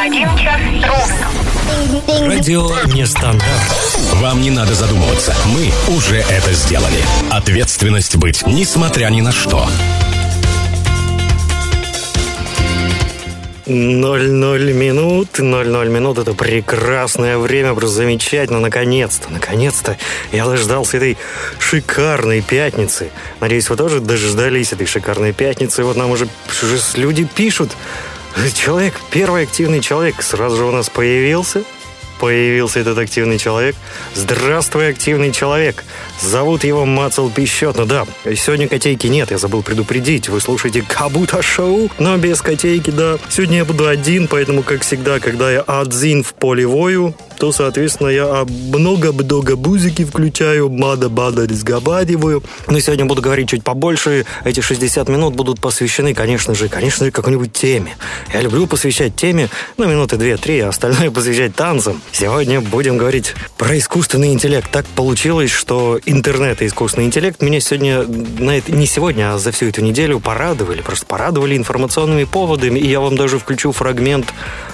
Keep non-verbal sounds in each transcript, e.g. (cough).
Один час ровно. Радио Нестандарт. Вам не надо задумываться. Мы уже это сделали. Ответственность быть, несмотря ни на что. 00 минут, 00 минут, это прекрасное время, просто замечательно, наконец-то, наконец-то я дождался этой шикарной пятницы. Надеюсь, вы тоже дождались этой шикарной пятницы, вот нам уже, уже люди пишут, человек, первый активный человек сразу же у нас появился, появился этот активный человек. Здравствуй, активный человек. Зовут его Мацел Пищетно. Да, сегодня котейки нет, я забыл предупредить. Вы слушаете Кабута Шоу, но без котейки, да. Сегодня я буду один, поэтому, как всегда, когда я один в поле вою, то, соответственно, я много-много бузики включаю, бада-бада разговариваю. Но сегодня буду говорить чуть побольше. Эти 60 минут будут посвящены, конечно же, конечно же, какой-нибудь теме. Я люблю посвящать теме, ну, минуты две-три, а остальное (laughs) посвящать танцам. Сегодня будем говорить про искусственный интеллект. Так получилось, что интернет и искусственный интеллект меня сегодня, на это, не сегодня, а за всю эту неделю порадовали. Просто порадовали информационными поводами. И я вам даже включу фрагмент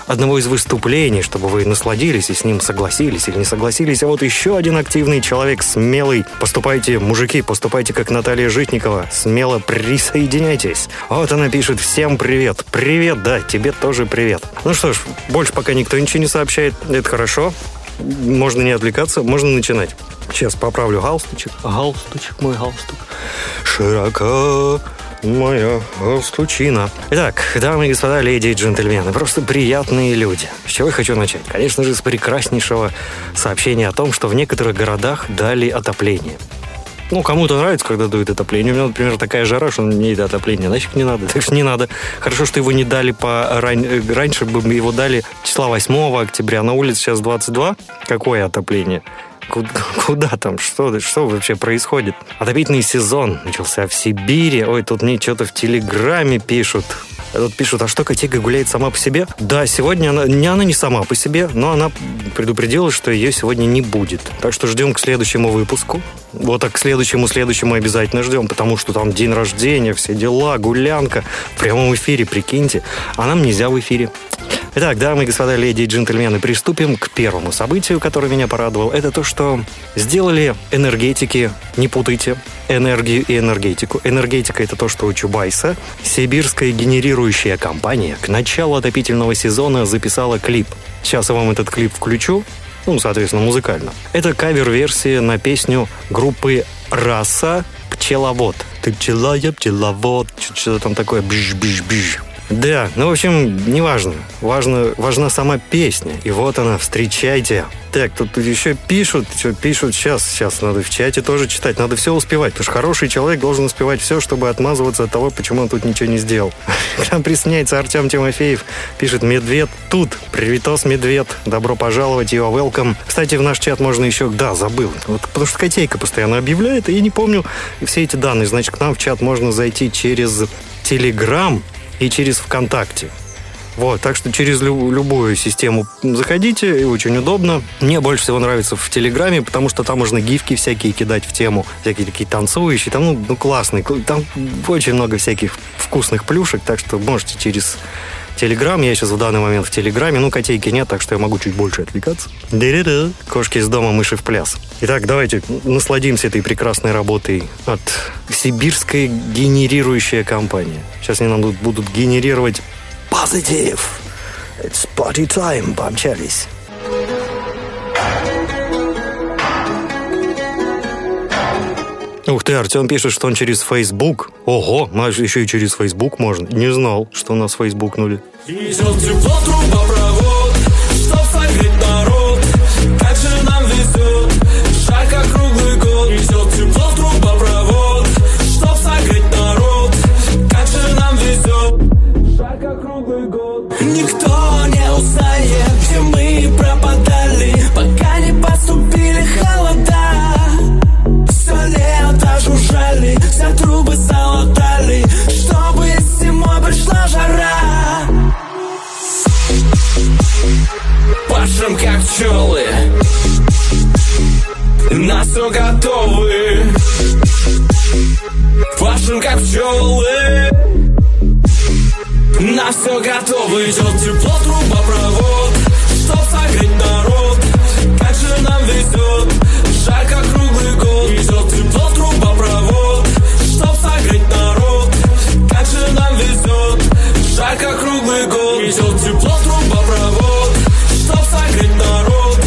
одного из выступлений, чтобы вы насладились и с ним согласились или не согласились. А вот еще один активный человек, смелый. Поступайте, мужики, поступайте как Наталья Житникова. Смело присоединяйтесь. Вот она пишет «Всем привет». Привет, да, тебе тоже привет. Ну что ж, больше пока никто ничего не сообщает. Это хорошо. Можно не отвлекаться, можно начинать. Сейчас поправлю галстучек. Галстучек, мой галстук. Широко моя галстучина. Итак, дамы и господа, леди и джентльмены, просто приятные люди. С чего я хочу начать? Конечно же, с прекраснейшего сообщения о том, что в некоторых городах дали отопление. Ну, кому-то нравится, когда дует отопление. У меня, например, такая жара, что мне это отопление нафиг не надо. (laughs) Так что не надо. Хорошо, что его не дали по... Ран... Раньше бы его дали числа 8 октября. На улице сейчас 22. Какое отопление? Куда, куда там? Что, что вообще происходит? Отопительный сезон начался в Сибири. Ой, тут мне что-то в Телеграме пишут. Тут пишут, а что котейка гуляет сама по себе? Да, сегодня она, не она не сама по себе, но она предупредила, что ее сегодня не будет. Так что ждем к следующему выпуску. Вот так к следующему, следующему обязательно ждем, потому что там день рождения, все дела, гулянка. В прямом эфире, прикиньте. А нам нельзя в эфире. Итак, дамы и господа, леди и джентльмены, приступим к первому событию, которое меня порадовало. Это то, что сделали энергетики, не путайте, энергию и энергетику. Энергетика – это то, что у Чубайса. Сибирская генерирующая компания к началу отопительного сезона записала клип. Сейчас я вам этот клип включу, ну, соответственно, музыкально. Это кавер-версия на песню группы «Раса Пчеловод». Ты пчела, я пчеловод. Что-то там такое бж-бж-бж. Да, ну, в общем, неважно. Важно, важна сама песня. И вот она, встречайте. Так, тут, еще пишут, что пишут сейчас, сейчас надо в чате тоже читать, надо все успевать, потому что хороший человек должен успевать все, чтобы отмазываться от того, почему он тут ничего не сделал. (laughs) К присоединяется Артем Тимофеев, пишет «Медведь тут, привитос, Медведь, добро пожаловать, are welcome». Кстати, в наш чат можно еще, да, забыл, вот, потому что Котейка постоянно объявляет, и я не помню все эти данные, значит, к нам в чат можно зайти через Телеграм, и через ВКонтакте. Вот, так что через лю- любую систему заходите, и очень удобно. Мне больше всего нравится в Телеграме, потому что там можно гифки всякие кидать в тему, всякие такие танцующие, там, ну, ну классные, там очень много всяких вкусных плюшек, так что можете через Телеграм, я сейчас в данный момент в Телеграме, ну, котейки нет, так что я могу чуть больше отвлекаться. Да-да-да. Кошки из дома, мыши в пляс. Итак, давайте насладимся этой прекрасной работой от сибирской генерирующая компания. Сейчас они нам будут генерировать позитив. It's party time, помчались. Ух ты, Артем пишет, что он через Facebook. Ого, еще и через Facebook можно. Не знал, что нас фейсбукнули. Идет тепло трубопровод, жара. Пашем как пчелы. На все готовы. Пашем как пчелы. На все готово идет тепло, трубопровод Чтоб согреть народ. Как же нам везет Жарко круглый Идет тепло, трубопровод Чтоб согреть народ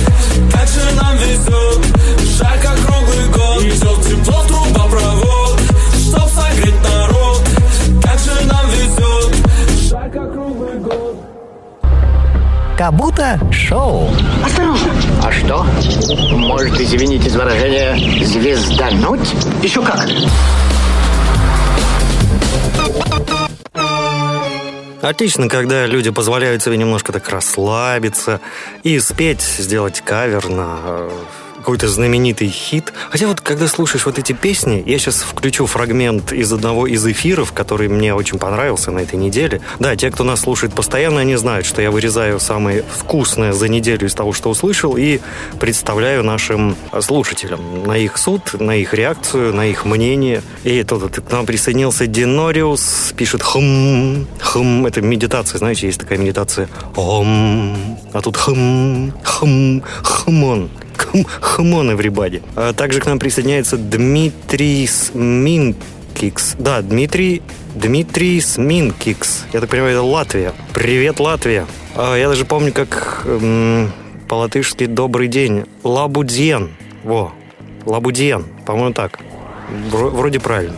Как же нам везет Жарко круглый год Идет тепло, трубопровод Чтоб согреть народ Как же нам везет Жарко круглый год Как шоу. Осторожно! А что? Может, извините за выражение, звездануть? Еще как! Отлично, когда люди позволяют себе немножко так расслабиться и спеть, сделать кавер на э, какой-то знаменитый хит. Хотя вот когда слушаешь вот эти песни, я сейчас включу фрагмент из одного из эфиров, который мне очень понравился на этой неделе. Да, те, кто нас слушает постоянно, они знают, что я вырезаю самое вкусное за неделю из того, что услышал, и представляю нашим слушателям на их суд, на их реакцию, на их мнение. И тут к нам присоединился Динориус, пишет хм, хм, это медитация, знаете, есть такая медитация ом, а тут хм, хм, хмон. Come on, everybody. А также к нам присоединяется Дмитрий Сминкикс. Да, Дмитрий, Дмитрий Сминкикс. Я так понимаю, это Латвия. Привет, Латвия. А, я даже помню, как м, по-латышски «добрый день». Labdien. Во, Labdien. По-моему, так. Вро- вроде правильно.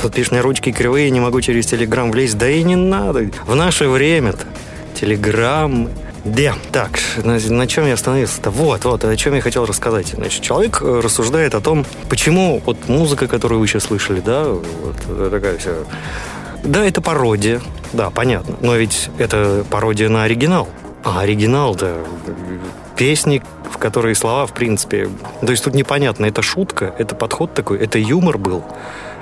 Тут пишешь, мне ручки кривые, не могу через телеграм влезть. Да и не надо. В наше время-то. Телеграм. Да, так, на, на чем я остановился-то? Вот, вот, о чем я хотел рассказать. Значит, человек э, рассуждает о том, почему вот музыка, которую вы сейчас слышали, да, вот такая вся... Да, это пародия, да, понятно, но ведь это пародия на оригинал. А оригинал-то песни, в которые слова, в принципе... То есть тут непонятно, это шутка, это подход такой, это юмор был,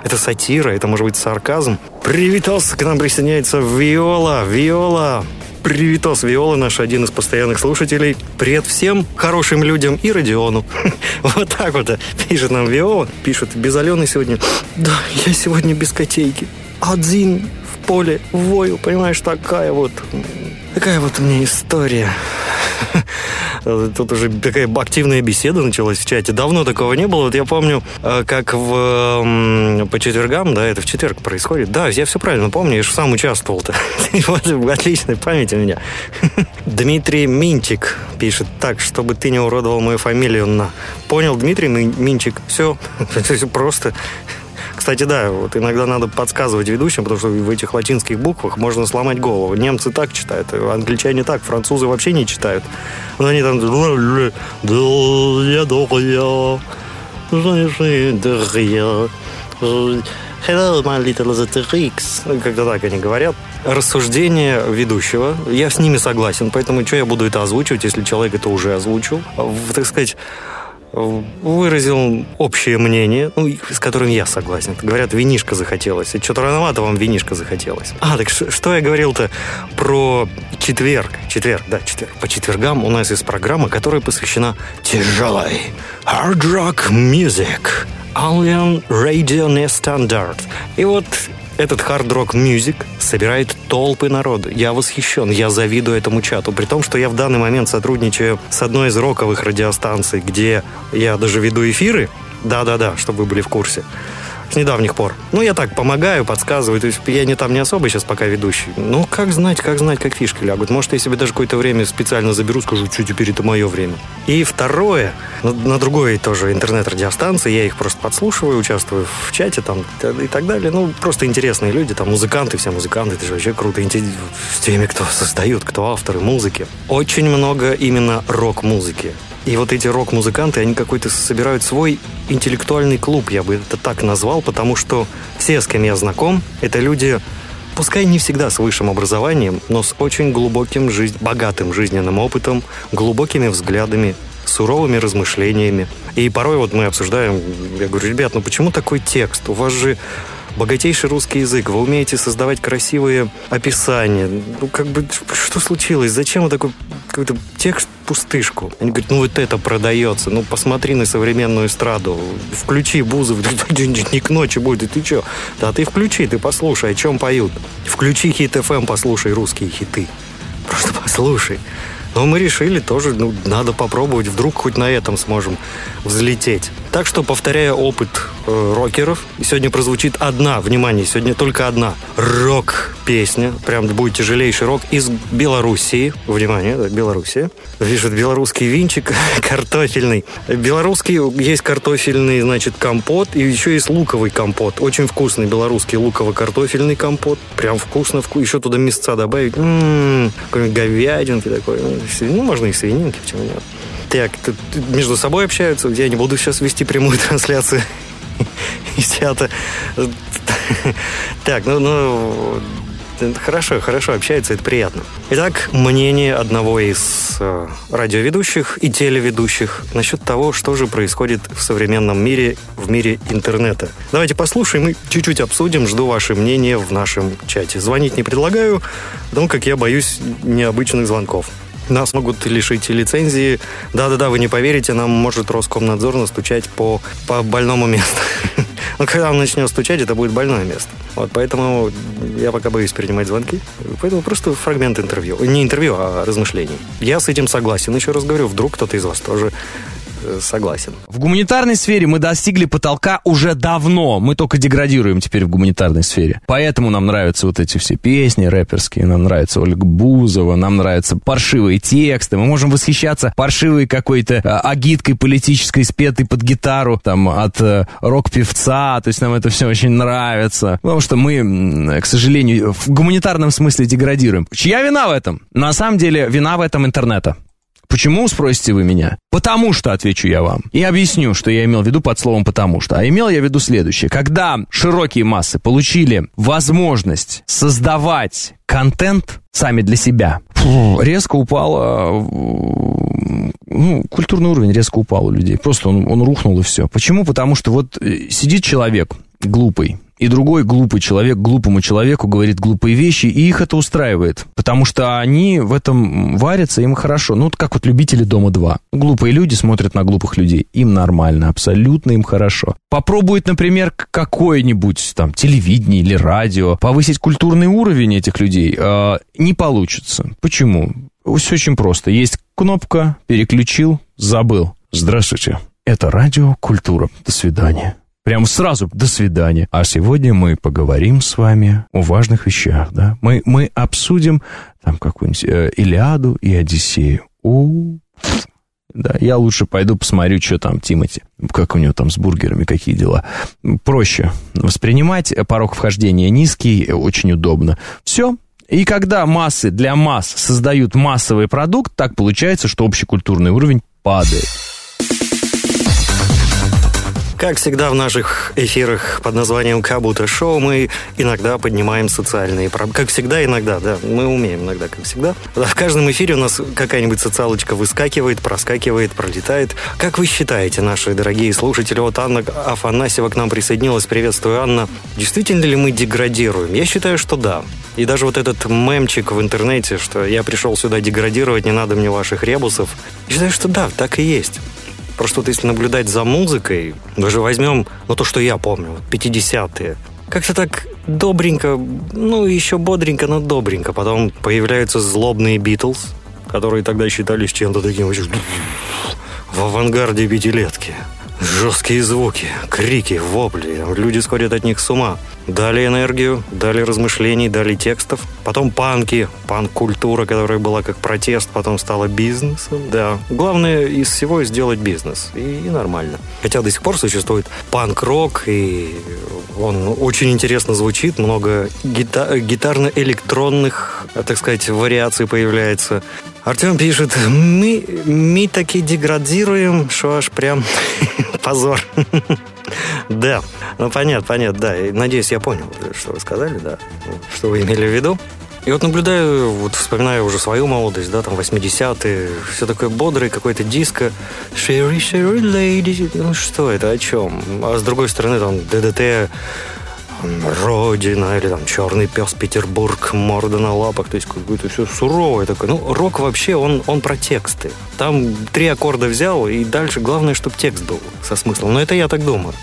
это сатира, это может быть сарказм. Привитос, к нам присоединяется Виола, Виола. Привитос, Виола, наш один из постоянных слушателей. Привет всем хорошим людям и Родиону. (laughs) Вот так вот пишет нам Виола. Пишет, без Алены сегодня. (laughs) Да, я сегодня без котейки. Один в поле вою, понимаешь, такая вот... Такая вот у меня история. (laughs) Тут уже такая активная беседа началась в чате. Давно такого не было. Вот я помню, э, как в, по четвергам, да, это в четверг происходит. Да, я все правильно помню, я же сам участвовал-то. (laughs) Отличная память у меня. (laughs) Дмитрий Минчик пишет так, чтобы ты не уродовал мою фамилию на... Понял, Дмитрий Ми- Минчик? Все, просто... Кстати, да, вот иногда надо подсказывать ведущим, потому что в этих латинских буквах можно сломать голову. Немцы так читают, англичане так, французы вообще не читают. Но они там... Hello, my little Asterix. Ну, Как-то так они говорят. Рассуждение ведущего. Я с ними согласен, поэтому что я буду это озвучивать, если человек это уже озвучил? В, Так сказать, выразил общее мнение, ну, с которым я согласен. Говорят, винишко захотелось. И что-то рановато вам винишко захотелось. А, так что я говорил-то про четверг? Четверг, да, четверг. По четвергам у нас есть программа, которая посвящена тяжелой hard rock music. Alien Radio стандарт. И вот этот хард-рок мюзик собирает толпы народа. Я восхищен, я завидую этому чату. При том, что я в данный момент сотрудничаю с одной из роковых радиостанций, где я даже веду эфиры. Да-да-да, чтобы вы были в курсе. С недавних пор. Ну, я так помогаю, подсказываю. То есть я не там не особо сейчас пока ведущий. Ну, как знать, как знать, как фишки лягут. Может, я себе даже какое-то время специально заберу, скажу, что теперь это мое время. И второе, на, на другой тоже интернет-радиостанции, я их просто подслушиваю, участвую в чате там и так далее. Ну, просто интересные люди, там музыканты, все музыканты, это же вообще круто. С теми, кто создают, кто авторы музыки. Очень много именно рок-музыки. И вот эти рок-музыканты, они какой-то собирают свой интеллектуальный клуб, я бы это так назвал, потому что все, с кем я знаком, это люди, пускай не всегда с высшим образованием, но с очень глубоким, жизнь, богатым жизненным опытом, глубокими взглядами, суровыми размышлениями. И порой вот мы обсуждаем, я говорю, ребят, ну почему такой текст? У вас же богатейший русский язык, вы умеете создавать красивые описания. Ну, как бы, что случилось? Зачем вы такой какой-то текст пустышку? Они говорят, ну, вот это продается. Ну, посмотри на современную эстраду. Включи Бузов. (laughs) Не к ночи будет. Ты что? Да ты включи, ты послушай, о чем поют. Включи хит FM, послушай русские хиты. Просто послушай. Но мы решили тоже, ну, надо попробовать, вдруг хоть на этом сможем взлететь. Так что, повторяя опыт э, рокеров, сегодня прозвучит одна, внимание, сегодня только одна рок-песня, прям будет тяжелейший рок из Белоруссии. Внимание, да, Белоруссия. Пишет белорусский винчик (laughs) картофельный. Белорусский есть картофельный, значит, компот, и еще есть луковый компот. Очень вкусный белорусский луково-картофельный компот. Прям вкусно, вкус. Еще туда мясца добавить. М-м-м, говядинки такой. Ну, можно и свининки, почему нет. Так, между собой общаются. Я не буду сейчас вести прямую (laughs) трансляцию (laughs) из чата. Так, ну, ну, хорошо, хорошо общаются, это приятно. Итак, мнение одного из э, радиоведущих и телеведущих насчет того, что же происходит в современном мире, в мире интернета. Давайте послушаем и чуть-чуть обсудим. Жду ваше мнение в нашем чате. Звонить не предлагаю, потому как я боюсь необычных звонков. Нас могут лишить лицензии. Да-да-да, вы не поверите, нам может Роскомнадзор настучать по, по больному месту. (laughs) Но когда он начнет стучать, это будет больное место. Вот, поэтому я пока боюсь принимать звонки. Поэтому просто фрагмент интервью. Не интервью, а размышлений. Я с этим согласен. Еще раз говорю, вдруг кто-то из вас тоже согласен. В гуманитарной сфере мы достигли потолка уже давно. Мы только деградируем теперь в гуманитарной сфере. Поэтому нам нравятся вот эти все песни рэперские, нам нравится Ольга Бузова, нам нравятся паршивые тексты. Мы можем восхищаться паршивой какой-то э, агиткой политической, спетой под гитару, там, от э, рок-певца. То есть нам это все очень нравится. Потому что мы, к сожалению, в гуманитарном смысле деградируем. Чья вина в этом? На самом деле, вина в этом интернета. Почему, спросите вы меня? Потому что, отвечу я вам. И объясню, что я имел в виду под словом «потому что». А имел я в виду следующее. Когда широкие массы получили возможность создавать контент сами для себя, резко упало ну, культурный уровень резко упал у людей. Просто он, он рухнул и все. Почему? Потому что вот э, сидит человек глупый, и другой глупый человек глупому человеку говорит глупые вещи, и их это устраивает, потому что они в этом варятся, им хорошо. Ну, вот как вот любители «Дома-2». Глупые люди смотрят на глупых людей, им нормально, абсолютно им хорошо. Попробует, например, какое-нибудь там телевидение или радио повысить культурный уровень этих людей, э, не получится. Почему? Все очень просто. Есть кнопка, переключил, забыл. Здравствуйте. Это радио «Культура». До свидания. Прямо сразу «до свидания». А сегодня мы поговорим с вами о важных вещах, да? Мы, мы обсудим там какую-нибудь э, Илиаду и Одиссею. У, да, я лучше пойду посмотрю, что там Тимати, как у него там с бургерами, какие дела. Проще воспринимать, порог вхождения низкий, очень удобно. Все, и когда массы для масс создают массовый продукт, так получается, что общий культурный уровень падает. Как всегда в наших эфирах под названием «Кабута Шоу» мы иногда поднимаем социальные проблемы. Как всегда, иногда, да. Мы умеем иногда, как всегда. В каждом эфире у нас какая-нибудь социалочка выскакивает, проскакивает, пролетает. Как вы считаете, наши дорогие слушатели, вот Анна Афанасьева к нам присоединилась. Приветствую, Анна. Действительно ли мы деградируем? Я считаю, что да. И даже вот этот мемчик в интернете, что я пришел сюда деградировать, не надо мне ваших ребусов. Я считаю, что да, так и есть. Просто вот если наблюдать за музыкой, даже возьмем, ну, то, что я помню, 50-е, как-то так добренько, ну, еще бодренько, но добренько. Потом появляются злобные Битлз, которые тогда считались чем-то таким в авангарде пятилетки. Жесткие звуки, крики, вопли. Люди сходят от них с ума. Дали энергию, дали размышлений, дали текстов. Потом панки, панк-культура, которая была как протест, потом стала бизнесом. Да, главное из всего сделать бизнес. И, и нормально. Хотя до сих пор существует панк-рок, и он очень интересно звучит. Много гита- гитарно-электронных, так сказать, вариаций появляется. Артем пишет, мы, мы таки деградируем, что аж прям (laughs) позор. (laughs) Да, ну понятно, понятно, да. Надеюсь, я понял, что вы сказали, да, что вы имели в виду. И вот наблюдаю, вот вспоминаю уже свою молодость, да, там 80-е, все такое бодрое, какое-то диско. Sherry, Sherry Lady. Ну что это, о чем? А с другой стороны, там ДДТ Родина или там Черный пес Петербург, морда на лапах, то есть какое-то все суровое такое. Ну, рок вообще, он, он про тексты. Там три аккорда взял, и дальше главное, чтобы текст был со смыслом. Но это я так думаю.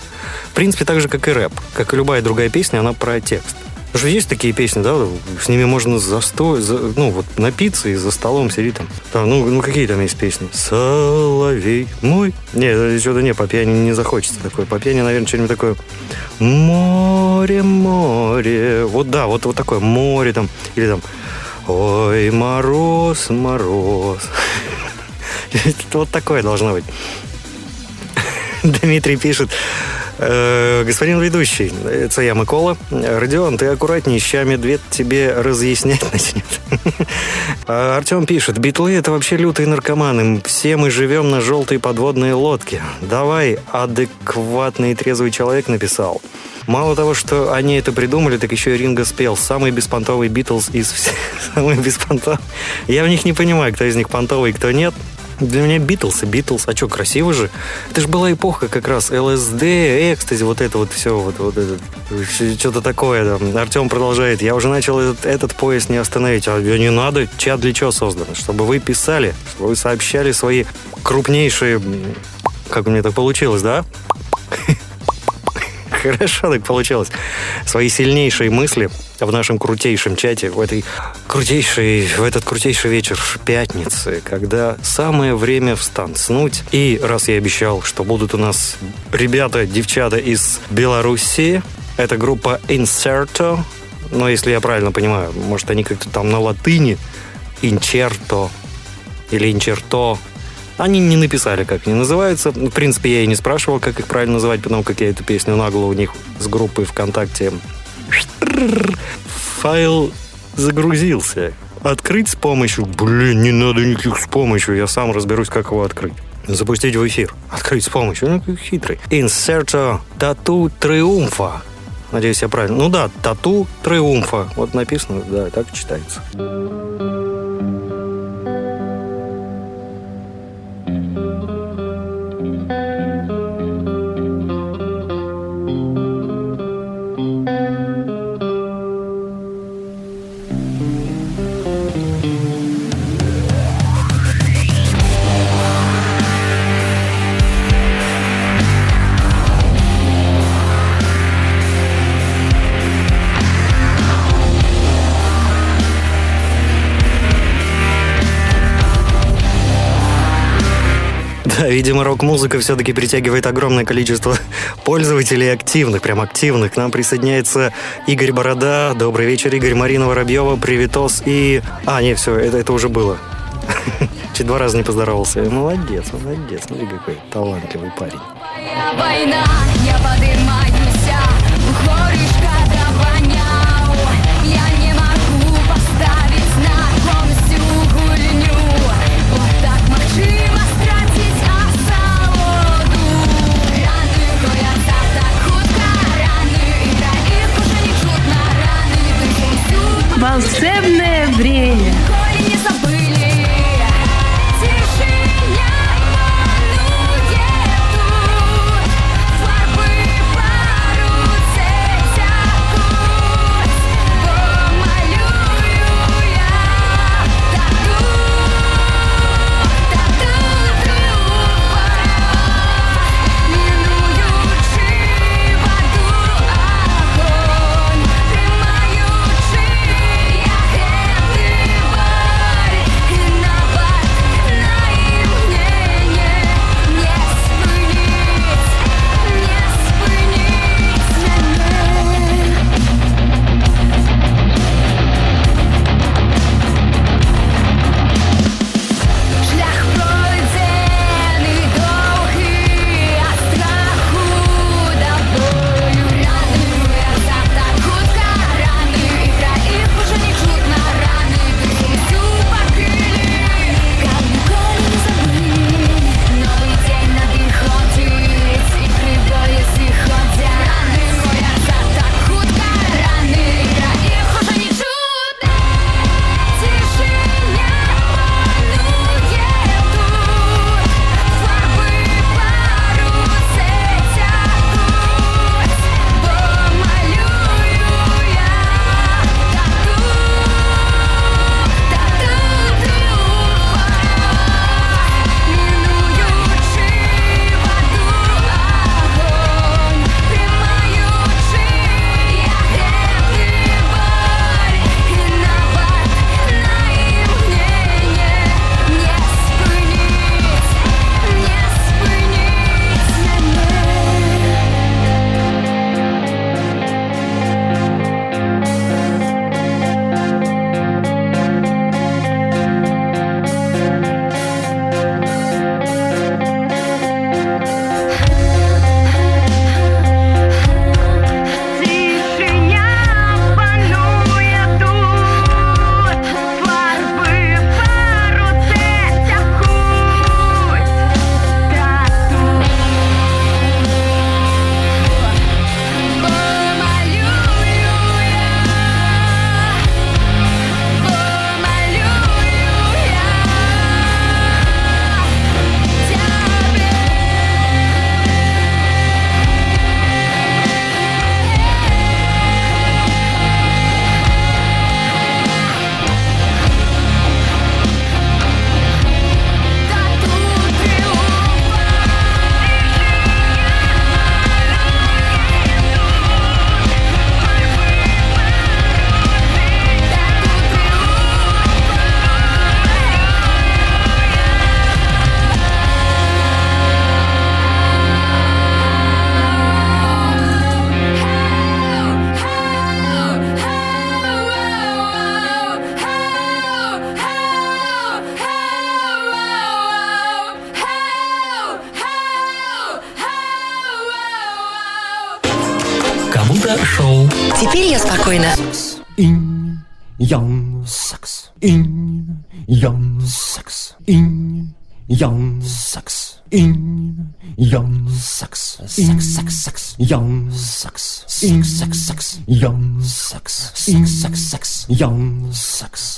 В принципе, так же, как и рэп. Как и любая другая песня, она про текст. Потому что есть такие песни, да, с ними можно застой, за, ну, вот напиться и за столом сидеть там. там ну, ну, какие там есть песни? Соловей мой. Не, что-то не, по пьяни не захочется такое. По пьяни, наверное, что-нибудь такое. Море, море. Вот да, вот, вот такое море там. Или там Ой, мороз, мороз. (laughs) Вот такое должно быть. (laughs) Дмитрий пишет, Э, господин ведущий, это я Микола. Родион, ты аккуратней, ща медведь тебе разъяснять (laughs) начнет. А Артем пишет, битлы это вообще лютые наркоманы. Все мы живем на желтой подводной лодке. Давай, адекватный и трезвый человек написал. Мало того, что они это придумали, так еще и Ринго спел. Самый беспонтовый Битлз из всех. (laughs) Самый беспонтовый. Я в них не понимаю, кто из них понтовый, кто нет. Для меня Битлз и Битлз. А что, красиво же? Это же была эпоха как раз ЛСД, экстази, вот это вот все, вот, вот это, что-то такое. Там. Артем продолжает. Я уже начал этот, этот поезд не остановить. А не надо. Чат для чего создан? Чтобы вы писали, чтобы вы сообщали свои крупнейшие... Как у меня так получилось, да? (laughs) Хорошо так получилось. Свои сильнейшие мысли в нашем крутейшем чате, в, этой крутейшей, в этот крутейший вечер пятницы, когда самое время встанцнуть. И раз я обещал, что будут у нас ребята, девчата из Белоруссии, это группа Inserto, но если я правильно понимаю, может они как-то там на латыни, Incerto или Incerto, они не написали, как они называются. В принципе, я и не спрашивал, как их правильно называть, потому как я эту песню нагло у них с группой ВКонтакте. Файл загрузился. Открыть с помощью... Блин, не надо никаких с помощью. Я сам разберусь, как его открыть. Запустить в эфир. Открыть с помощью. Ну, как хитрый. Inserto Tattoo Triumpha. Надеюсь, я правильно. Ну да, тату триумфа. Вот написано, да, так читается. Видимо, рок-музыка все-таки притягивает огромное количество (laughs) пользователей активных, прям активных. К нам присоединяется Игорь Борода. Добрый вечер, Игорь. Марина Воробьева, Привитос и... А, нет, все, это, это уже было. (laughs) Чуть два раза не поздоровался. Молодец, молодец. Смотри, какой талантливый парень. Война, я поднимаюсь, Волшебное время. sex, sex, young sex, sex, sex, young sex.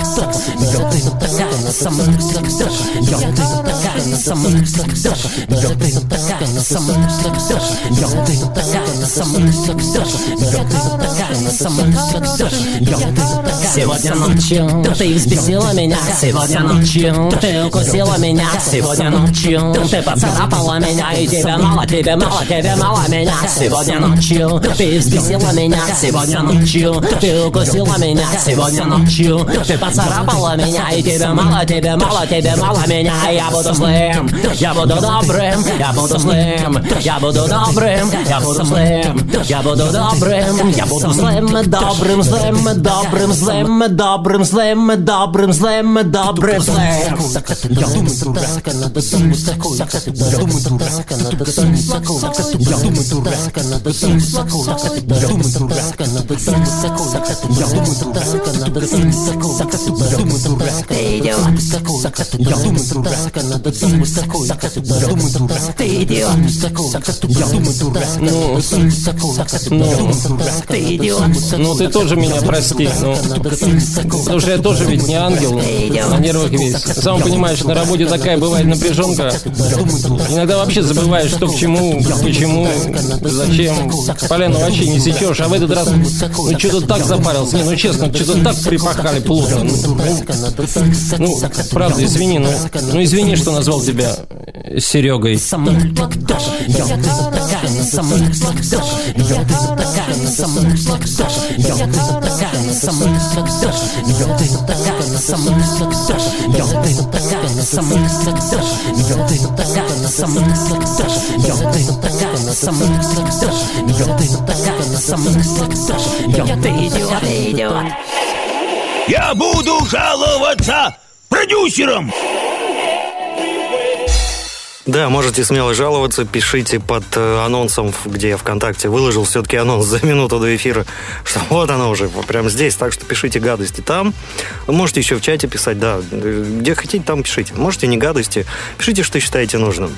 Não tem pra cá, sama Não tem pra cá, sama Não tem pra cá, sama Não tem pra cá, sama Não tem pra cá, sama Сегодня ночью ты взбесила меня Сегодня ночью ты укусила меня Сегодня ночью ты поцарапала меня И тебе мало, тебе мало, тебе мало меня Сегодня ночью ты взбесила меня Сегодня ночью ты укусила меня Сегодня ночью ты поцарапала меня И тебе мало, тебе мало, тебе мало меня Я буду злым, я буду добрым Я буду злым, я буду добрым Я буду злым, я буду добрым Я буду злым, добрым, злым, добрым, злым, добрым, злым, добрым, злым, добрым, злым. Я думаю, дурак, надо думать такой. Я думаю, дурак, надо думать такой. Я думаю, дурак, надо думать такой. Я думаю, дурак, надо думать такой. Я думаю, Ты идиот. Я думаю, Ну, Ты идиот. ну ты тоже меня прости. Ну, что я тоже ведь не ангел. На нервах весь. Сам понимаешь, на работе такая бывает напряженка. Иногда вообще забываешь, что к чему, почему, зачем. Поляну вообще не сечешь. А в этот раз, ну что-то так запарился. Не, ну честно, что-то так припахали плохо. Ну, правда, извини, но, ну извини, что назвал тебя Серегой. Я ты идиот, ты идиот. Я буду жаловаться продюсерам. Да, можете смело жаловаться, пишите под э, анонсом, где я ВКонтакте выложил все-таки анонс за минуту до эфира, что (laughs) вот оно уже, вот прямо здесь, так что пишите гадости там. Можете еще в чате писать, да, э, где хотите, там пишите. Можете не гадости, пишите, что считаете нужным.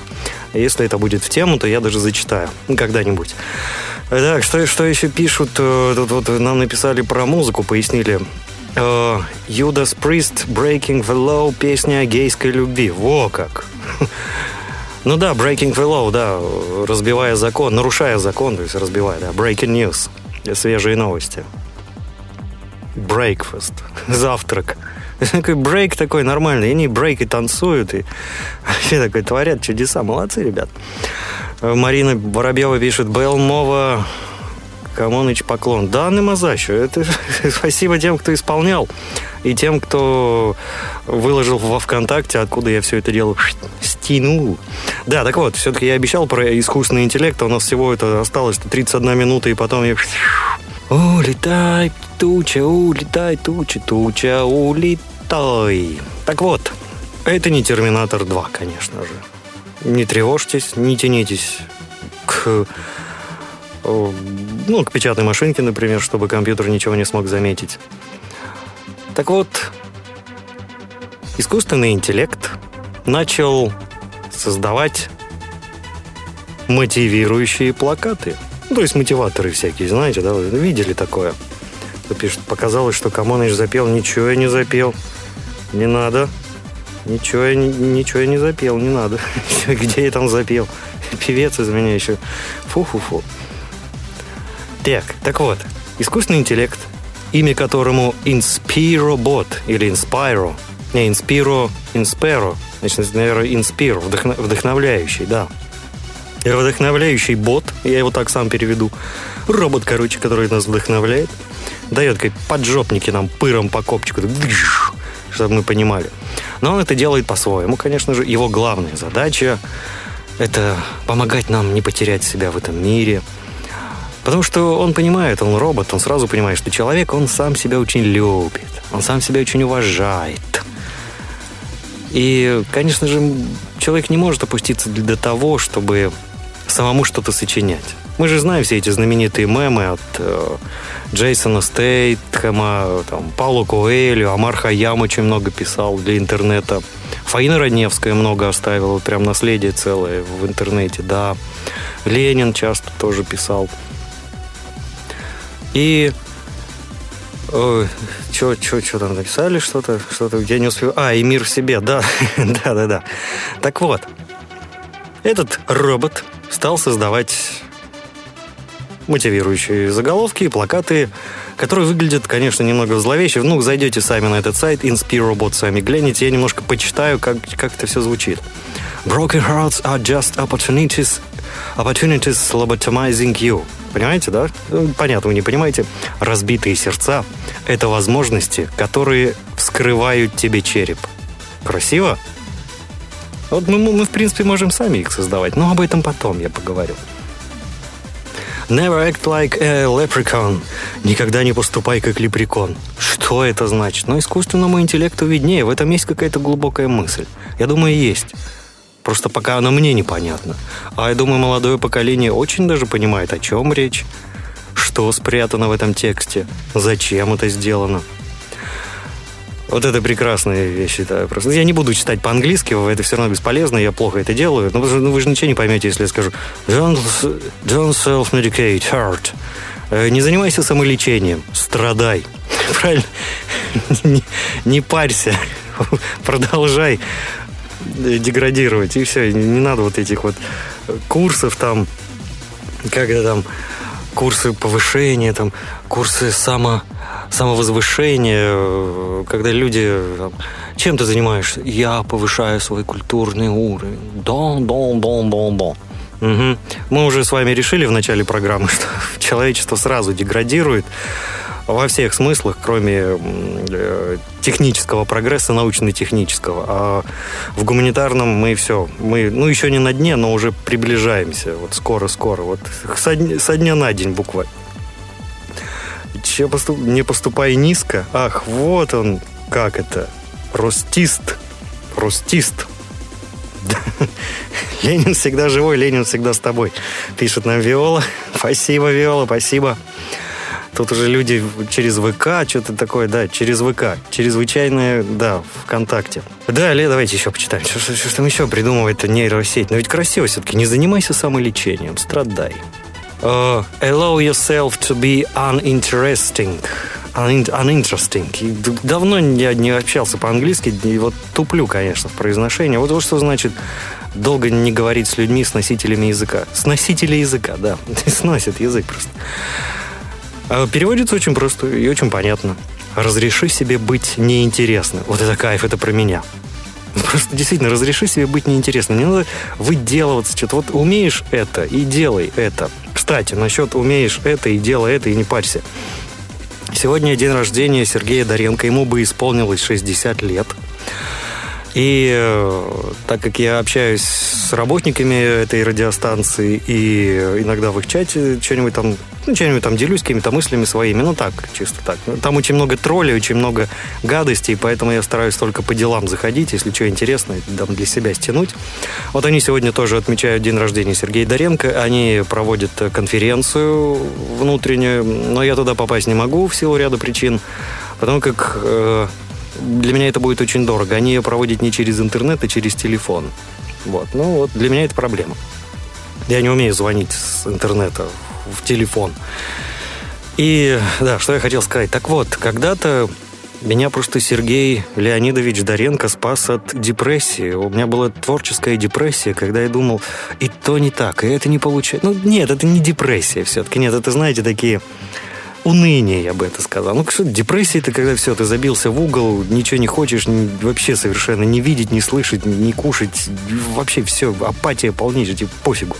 Если это будет в тему, то я даже зачитаю когда-нибудь. Так, что, что еще пишут? Э, Тут вот нам написали про музыку, пояснили. Э, Юдас Прист, Breaking the Law, песня о гейской любви. Во как! (laughs) Ну да, breaking the law, да, разбивая закон, нарушая закон, то есть разбивая, да, breaking news, свежие новости. Breakfast, (laughs) завтрак. (laughs) Такой брейк такой нормальный, они брейк и танцуют, и вообще такой творят чудеса, молодцы, ребят. Марина Воробьева пишет, Белмова, Камоныч поклон. Да, Мазащу, это (laughs) спасибо тем, кто исполнял, и тем, кто выложил во ВКонтакте, откуда я все это дело стянул. Да, так вот, все-таки я обещал про искусственный интеллект, а у нас всего это осталось 31 минута, и потом я... Улетай, туча, улетай, туча, туча, улетай. Так вот, это не Терминатор 2, конечно же. Не тревожьтесь, не тянитесь к ну, к печатной машинке, например, чтобы компьютер ничего не смог заметить. Так вот, искусственный интеллект начал создавать мотивирующие плакаты. Ну, то есть мотиваторы всякие, знаете, да, вы видели такое? Пишет, показалось, что Камоныч запел, ничего я не запел. Не надо. Ничего я, ничего я не запел, не надо. (laughs) Где я там запел? Певец из меня еще. Фу-фу-фу. Так, так вот, искусственный интеллект, имя которому InspiroBot или Inspiro, не, Inspiro, Inspiro, значит, наверное, Inspiro, вдохно, вдохновляющий, да. вдохновляющий бот, я его так сам переведу, робот, короче, который нас вдохновляет, дает как поджопники нам пыром по копчику, чтобы мы понимали. Но он это делает по-своему, конечно же. Его главная задача – это помогать нам не потерять себя в этом мире. Потому что он понимает, он робот, он сразу понимает, что человек, он сам себя очень любит, он сам себя очень уважает. И, конечно же, человек не может опуститься до того, чтобы самому что-то сочинять. Мы же знаем все эти знаменитые мемы от э, Джейсона Стейтхэма, там, Паулу Коэлю, Амар Хаям очень много писал для интернета. Фаина Раневская много оставила, прям наследие целое в интернете, да. Ленин часто тоже писал. И что, что, что там написали что-то, что-то, я не успел. А, и мир в себе, да, (laughs) да, да, да. Так вот, этот робот стал создавать мотивирующие заголовки и плакаты, которые выглядят, конечно, немного зловеще. Ну, зайдете сами на этот сайт, InspiroBot, сами глянете, я немножко почитаю, как, как это все звучит. Broken hearts are just opportunities, opportunities lobotomizing you. Понимаете, да? Ну, Понятно, вы не понимаете. Разбитые сердца – это возможности, которые вскрывают тебе череп. Красиво? Вот мы, мы, в принципе, можем сами их создавать, но об этом потом я поговорю. Never act like a leprechaun. Никогда не поступай как лепрекон. Что это значит? Ну, искусственному интеллекту виднее. В этом есть какая-то глубокая мысль. Я думаю, есть. Просто пока она мне непонятна. А я думаю, молодое поколение очень даже понимает, о чем речь, что спрятано в этом тексте, зачем это сделано. Вот это прекрасная вещь, считаю. Просто я не буду читать по-английски, это все равно бесполезно, я плохо это делаю. Но ну, вы же ничего не поймете, если я скажу Don't, don't self-medicate, heart. Э, не занимайся самолечением, страдай. (laughs) Правильно? (laughs) Не, не парься, (laughs) продолжай деградировать, и все. Не надо вот этих вот курсов там, это там, курсы повышения, там, курсы само, самовозвышения, когда люди там, чем ты занимаешься? Я повышаю свой культурный уровень. Дон, дон, дон, дон, дон. Угу. Мы уже с вами решили в начале программы, (laughs) что человечество сразу деградирует во всех смыслах, кроме э, технического прогресса, научно-технического. А в гуманитарном мы все, мы, ну, еще не на дне, но уже приближаемся. Вот скоро-скоро. Вот со, со дня на день буквально. Че поступ, не поступай низко? Ах, вот он, как это. Ростист. Ростист. (laughs) Ленин всегда живой, Ленин всегда с тобой. Пишет нам Виола. (laughs) Спасибо, Виола, спасибо. Тут уже люди через ВК, что-то такое, да, через ВК. Чрезвычайное, да, ВКонтакте. Далее давайте еще почитаем. Что, что, что там еще придумывает нейросеть? Но ведь красиво все-таки. Не занимайся самолечением, страдай. Uh, allow yourself to be uninteresting. Un- uninteresting. Давно я не общался по-английски, и вот туплю, конечно, в произношении. Вот, вот что значит долго не говорить с людьми, с носителями языка. С носителей языка, да. (laughs) Сносит язык просто. А переводится очень просто и очень понятно. Разреши себе быть неинтересным. Вот это кайф, это про меня. Просто действительно, разреши себе быть неинтересным. Не надо выделываться что-то. Вот умеешь это и делай это. Кстати, насчет умеешь это и делай это и не парься. Сегодня день рождения Сергея Доренко. Ему бы исполнилось 60 лет. И э, так как я общаюсь с работниками этой радиостанции и иногда в их чате что-нибудь там, ну, что-нибудь там делюсь какими-то мыслями своими, ну так, чисто так. Там очень много троллей, очень много гадостей, поэтому я стараюсь только по делам заходить, если что интересное, там для себя стянуть. Вот они сегодня тоже отмечают день рождения Сергея Доренко, они проводят конференцию внутреннюю, но я туда попасть не могу в силу ряда причин, потому как э, для меня это будет очень дорого. Они ее проводят не через интернет, а через телефон. Вот. Ну, вот для меня это проблема. Я не умею звонить с интернета в телефон. И, да, что я хотел сказать. Так вот, когда-то меня просто Сергей Леонидович Доренко спас от депрессии. У меня была творческая депрессия, когда я думал, и то не так, и это не получается. Ну, нет, это не депрессия все-таки. Нет, это, знаете, такие уныние, я бы это сказал. Ну, что депрессия это когда все, ты забился в угол, ничего не хочешь, ни, вообще совершенно не видеть, не слышать, не кушать, вообще все, апатия полнейшая, типа пофигу.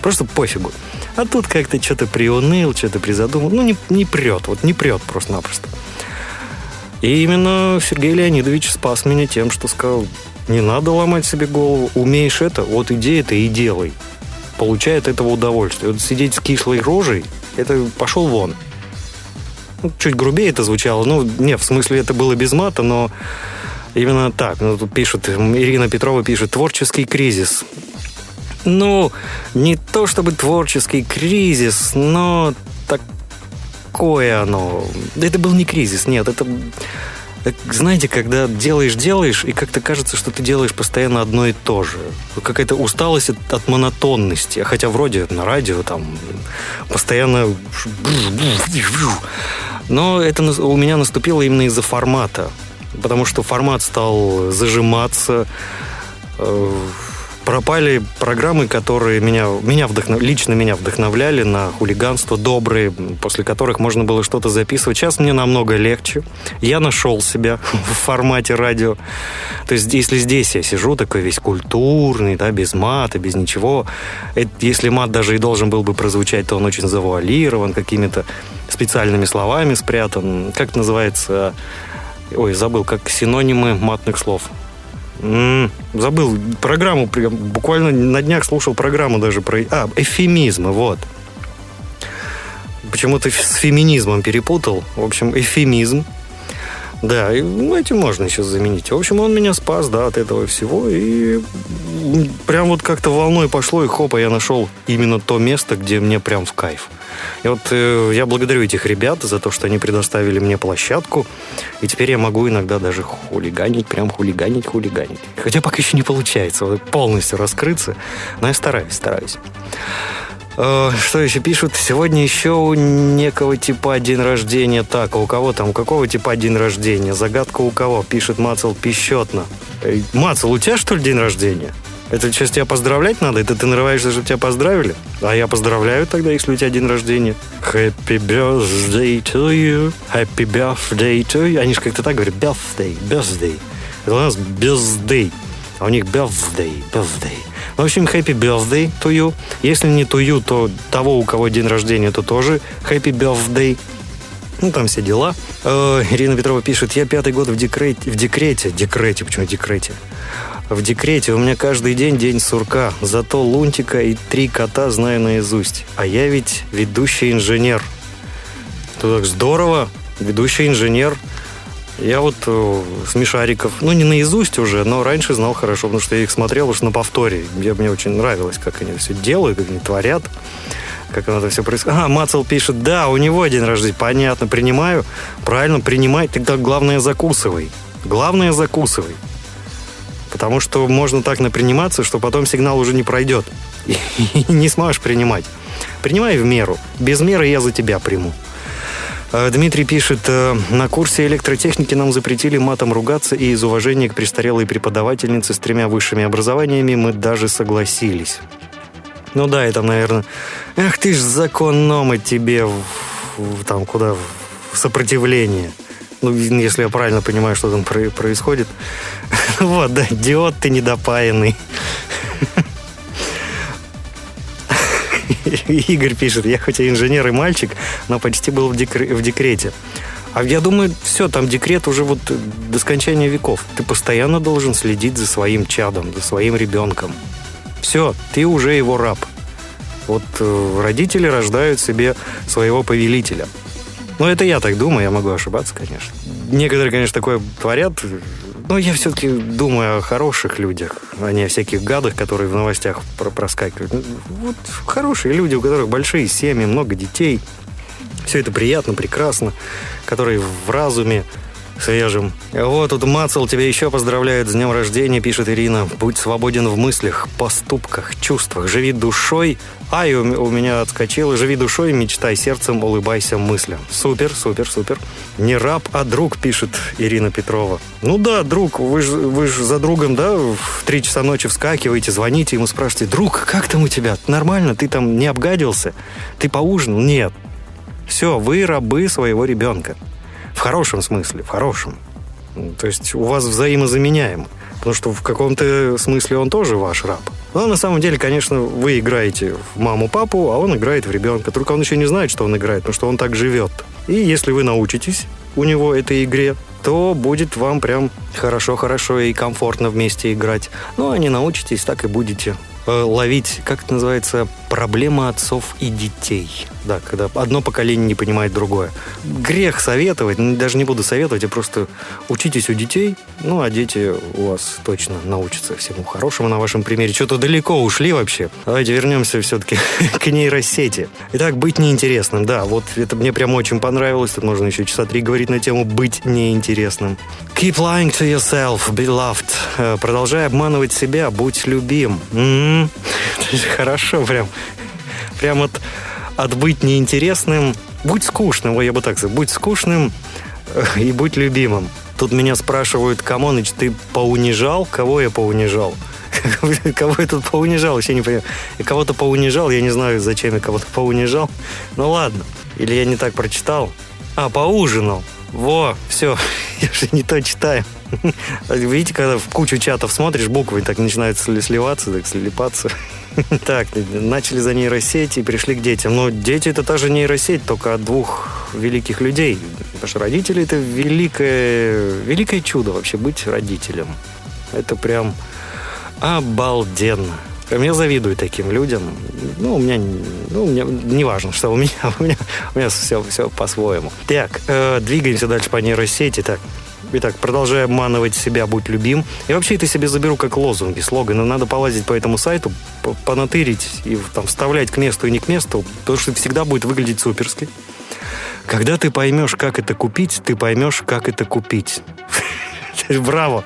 Просто пофигу. А тут как-то что-то приуныл, что-то призадумал. Ну, не, не прет, вот не прет просто-напросто. И именно Сергей Леонидович спас меня тем, что сказал, не надо ломать себе голову, умеешь это, вот иди это и делай. Получай от этого удовольствие. Вот сидеть с кислой рожей, это пошел вон. Ну, чуть грубее это звучало. Ну, не, в смысле, это было без мата, но именно так. Ну, тут пишет, Ирина Петрова пишет, творческий кризис. Ну, не то чтобы творческий кризис, но такое оно. Это был не кризис, нет, это... так, Знаете, когда делаешь, делаешь, и как-то кажется, что ты делаешь постоянно одно и то же. Какая-то усталость от, от монотонности. Хотя вроде на радио там постоянно... Но это у меня наступило именно из-за формата. Потому что формат стал зажиматься. Пропали программы, которые меня, меня вдохнов- лично меня вдохновляли на хулиганство, добрые, после которых можно было что-то записывать. Сейчас мне намного легче. Я нашел себя (laughs) в формате радио. То есть, если здесь я сижу такой весь культурный, да, без мата, без ничего, это- если мат даже и должен был бы прозвучать, то он очень завуалирован, какими-то специальными словами спрятан. Как называется? Ой, забыл, как синонимы матных слов. Забыл программу, прям буквально на днях слушал программу даже про... А, эфемизмы, вот. Почему-то с феминизмом перепутал. В общем, эфемизм. Да, и, этим можно еще заменить. В общем, он меня спас, да, от этого всего. И прям вот как-то волной пошло, и хопа, я нашел именно то место, где мне прям в кайф. И вот э, я благодарю этих ребят за то, что они предоставили мне площадку. И теперь я могу иногда даже хулиганить, прям хулиганить, хулиганить. Хотя пока еще не получается вот полностью раскрыться. Но я стараюсь, стараюсь. Э, Что еще пишут? Сегодня еще у некого типа день рождения. Так, а у кого там? У какого типа день рождения? Загадка у кого? Пишет Мацел пищетно. Мацел, у тебя что ли день рождения? Это сейчас тебя поздравлять надо? Это ты нарываешься, чтобы тебя поздравили? А я поздравляю тогда, если у тебя день рождения. Happy birthday to you. Happy birthday to you. Они же как-то так говорят. Birthday, birthday. Это у нас birthday. А у них birthday, birthday. В общем, happy birthday to you. Если не to you, то того, у кого день рождения, то тоже happy birthday. Ну, там все дела. Э, Ирина Петрова пишет, я пятый год в декрете, в декрете, декрете, почему декрете? В декрете у меня каждый день день сурка, зато лунтика и три кота знаю наизусть. А я ведь ведущий инженер. Ну так здорово, ведущий инженер. Я вот э, смешариков, ну не наизусть уже, но раньше знал хорошо, потому что я их смотрел уж на повторе. Мне, мне очень нравилось, как они все делают, как они творят, как оно это все происходит. А, Мацел пишет, да, у него день рождения. Понятно, принимаю. Правильно, принимай. Тогда главное закусывай. Главное закусывай. Потому что можно так наприниматься, что потом сигнал уже не пройдет. (laughs) И, не сможешь принимать. Принимай в меру. Без меры я за тебя приму. Э, Дмитрий пишет, э, на курсе электротехники нам запретили матом ругаться, и из уважения к престарелой преподавательнице с тремя высшими образованиями мы даже согласились. Ну да, там, наверное, ах ты ж законном и тебе в- в- там куда в сопротивление. Ну, если я правильно понимаю, что там про- происходит. (laughs) Вот, да, идиот ты недопаянный. (laughs) (laughs) Игорь пишет, я хоть и инженер и мальчик, но почти был в, декре- в декрете. А я думаю, все, там декрет уже вот до скончания веков. Ты постоянно должен следить за своим чадом, за своим ребенком. Все, ты уже его раб. Вот э, родители рождают себе своего повелителя. Ну, это я так думаю, я могу ошибаться, конечно. Некоторые, конечно, такое творят. Но я все-таки думаю о хороших людях, а не о всяких гадах, которые в новостях про- проскакивают. Вот хорошие люди, у которых большие семьи, много детей. Все это приятно, прекрасно. Которые в разуме свежим. Вот тут Мацел тебя еще поздравляет с днем рождения, пишет Ирина. Будь свободен в мыслях, поступках, чувствах. Живи душой. Ай, у, у меня отскочило. Живи душой, мечтай сердцем, улыбайся мыслям. Супер, супер, супер. Не раб, а друг, пишет Ирина Петрова. Ну да, друг, вы же вы ж за другом, да, в три часа ночи вскакиваете, звоните ему, спрашиваете, друг, как там у тебя? Нормально? Ты там не обгадился? Ты поужинал? Нет. Все, вы рабы своего ребенка. В хорошем смысле, в хорошем. То есть у вас взаимозаменяемо. Потому что в каком-то смысле он тоже ваш раб. Но на самом деле, конечно, вы играете в маму-папу, а он играет в ребенка. Только он еще не знает, что он играет, потому что он так живет. И если вы научитесь у него этой игре, то будет вам прям хорошо-хорошо и комфортно вместе играть. Ну, а не научитесь, так и будете ловить, как это называется, проблема отцов и детей. Да, когда одно поколение не понимает другое. Грех советовать, ну, даже не буду советовать, а просто учитесь у детей, ну, а дети у вас точно научатся всему хорошему на вашем примере. Что-то далеко ушли вообще. Давайте вернемся все-таки (laughs) к нейросети. Итак, быть неинтересным. Да, вот это мне прям очень понравилось. Тут можно еще часа три говорить на тему «быть неинтересным». Keep lying to yourself, be loved. Э, Продолжай обманывать себя, будь любим. Хорошо прям. Прям от, от быть неинтересным. Будь скучным, я бы так сказал. Будь скучным и будь любимым. Тут меня спрашивают, Камоныч, ты поунижал? Кого я поунижал? (laughs) Кого я тут поунижал? Вообще не понимаю. Я кого-то поунижал, я не знаю, зачем я кого-то поунижал. Ну ладно. Или я не так прочитал. А, поужинал. Во, все, (laughs) я же не то читаю. (laughs) Видите, когда в кучу чатов смотришь, буквы так начинают сли- сливаться, так слипаться. (laughs) Так, начали за нейросеть и пришли к детям. Но дети это та же нейросеть, только от двух великих людей. Потому что родители это великое, великое чудо вообще быть родителем. Это прям обалденно. Я завидую таким людям. Ну, у меня, ну, меня не важно, что (laughs) у меня, у меня, у меня все, все по-своему. Так, э, двигаемся дальше по нейросети. Так, Итак, продолжай обманывать себя, будь любим. Я вообще это себе заберу как лозунги, слоганы. Надо полазить по этому сайту, по- понатырить и там вставлять к месту и не к месту, потому что всегда будет выглядеть суперски. Когда ты поймешь, как это купить, ты поймешь, как это купить. (laughs) Браво!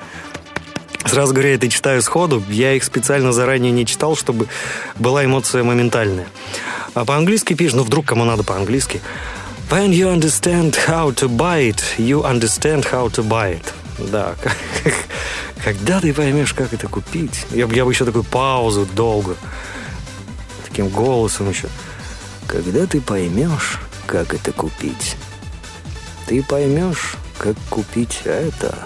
(laughs) Сразу говоря, это читаю сходу. Я их специально заранее не читал, чтобы была эмоция моментальная. А по-английски пишешь, ну вдруг кому надо по-английски. When you understand how to buy it, you understand how to buy it. Да, (laughs) когда ты поймешь, как это купить. Я, бы- я бы еще такую паузу долго. Таким голосом еще. Когда ты поймешь, как это купить, ты поймешь, как купить это.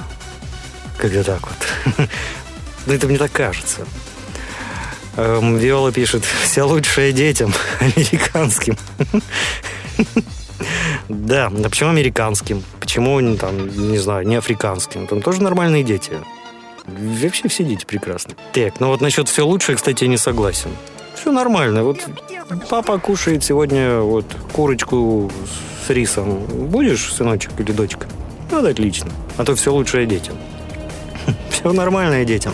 Когда так вот. (laughs) Ну, это мне так кажется. Эм, Виола пишет, все лучшее детям, (laughs) американским. (laughs) Да, а почему американским? Почему, там, не знаю, не африканским? Там тоже нормальные дети. Вообще все дети прекрасны. Так, ну вот насчет все лучшее, кстати, я не согласен. Все нормально. Вот папа кушает сегодня вот курочку с рисом. Будешь, сыночек или дочка? Да, отлично. А то все лучшее детям. (laughs) Все нормально детям.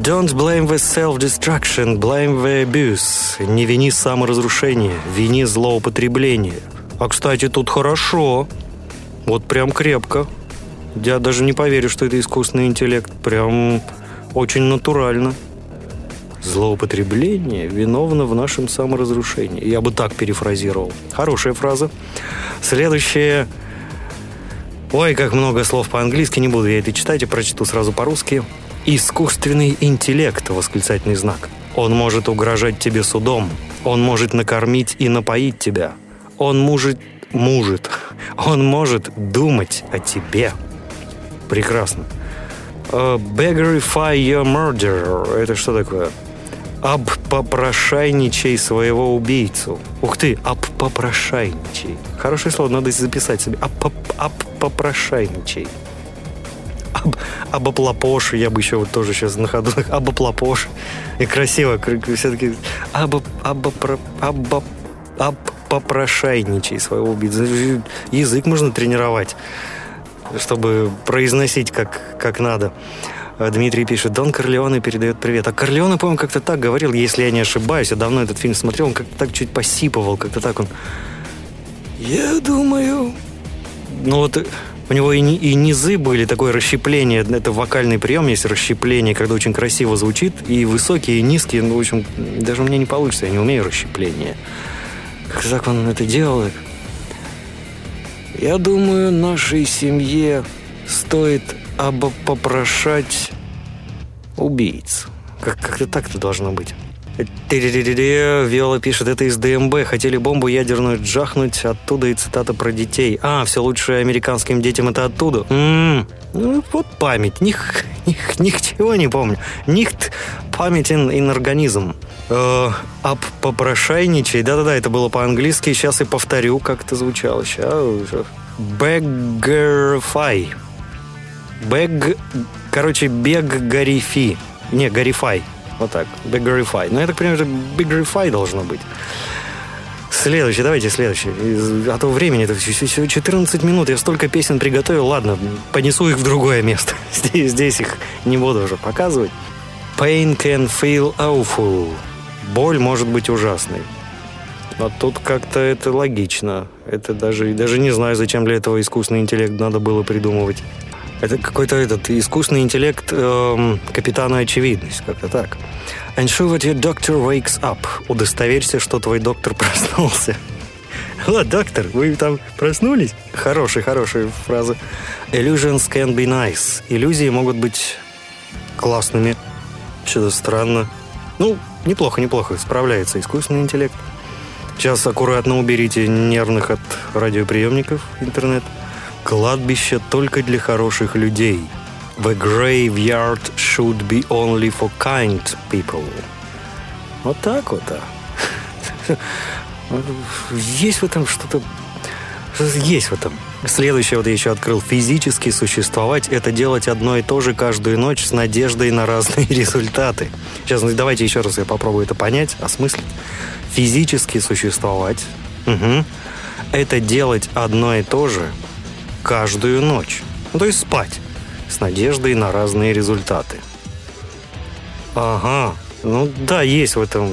Don't blame the self-destruction, blame the abuse. Не вини саморазрушение, вини злоупотребление. А, кстати, тут хорошо. Вот прям крепко. Я даже не поверю, что это искусственный интеллект. Прям очень натурально. Злоупотребление виновно в нашем саморазрушении. Я бы так перефразировал. Хорошая фраза. Следующее. Ой, как много слов по-английски, не буду я это читать, я прочту сразу по-русски. Искусственный интеллект, восклицательный знак. Он может угрожать тебе судом. Он может накормить и напоить тебя. Он может... Может. Он может думать о тебе. Прекрасно. Uh, beggarify your murderer. Это что такое? Обпопрошайничай своего убийцу. Ух ты, обпопрошайничай. Хорошее слово, надо записать себе. Обпоп- Обпопрошайничай. Об, обоплопош, я бы еще вот тоже сейчас на ходу. (laughs) Обоплопош. И красиво. Все-таки обо, обопро, обо, обпопрошайничай своего убийцу. Язык можно тренировать, чтобы произносить как, как надо. А Дмитрий пишет, Дон Корлеоне передает привет. А Корлеоне, по-моему, как-то так говорил, если я не ошибаюсь. Я давно этот фильм смотрел, он как-то так чуть посипывал, как-то так он... Я думаю... Ну вот у него и, и низы были, такое расщепление. Это вокальный прием, есть расщепление, когда очень красиво звучит. И высокие, и низкие. Ну, в общем, даже у меня не получится, я не умею расщепление. Как так он это делает? Я думаю, нашей семье стоит обопрошать убийц. Как- Как-то так это должно быть. Виола пишет, это из ДМБ. Хотели бомбу ядерную джахнуть, оттуда и цитата про детей. А, все лучше американским детям это оттуда. М-м, ну, вот память. Них, них, ничего не помню. Нихт памятен ин организм. Э, ап попрошайничай. Да-да-да, это было по-английски. Сейчас и повторю, как это звучало. Сейчас. Бэггерфай. Бэг... Короче, бег гарифи. Не, гарифай. Вот так. Бигgerify. Ну, я так понимаю, это Biggerify должно быть. Следующий, давайте следующий. А то времени это все, всего 14 минут. Я столько песен приготовил. Ладно, понесу их в другое место. (laughs) Здесь, здесь их не буду уже показывать. Pain can feel awful. Боль может быть ужасной. Но тут как-то это логично. Это даже, даже не знаю, зачем для этого искусственный интеллект надо было придумывать. Это какой-то этот искусственный интеллект эм, капитана очевидность, как-то так. Ensure that your doctor wakes up. Удостоверься, что твой доктор (laughs) проснулся. О, доктор, вы там проснулись? Хорошая, хорошая фраза. Illusions can be nice. Иллюзии могут быть классными. Что-то странно. Ну, неплохо, неплохо. Справляется искусственный интеллект. Сейчас аккуратно уберите нервных от радиоприемников интернет. Кладбище только для хороших людей. The graveyard should be only for kind people. Вот так вот, а. (laughs) Есть в этом что-то... Есть в этом. Следующее вот я еще открыл. Физически существовать – это делать одно и то же каждую ночь с надеждой на разные (laughs) результаты. Сейчас ну, давайте еще раз я попробую это понять, осмыслить. Физически существовать мгм, – это делать одно и то же каждую ночь. Ну, то есть спать с надеждой на разные результаты. Ага. Ну да, есть в этом...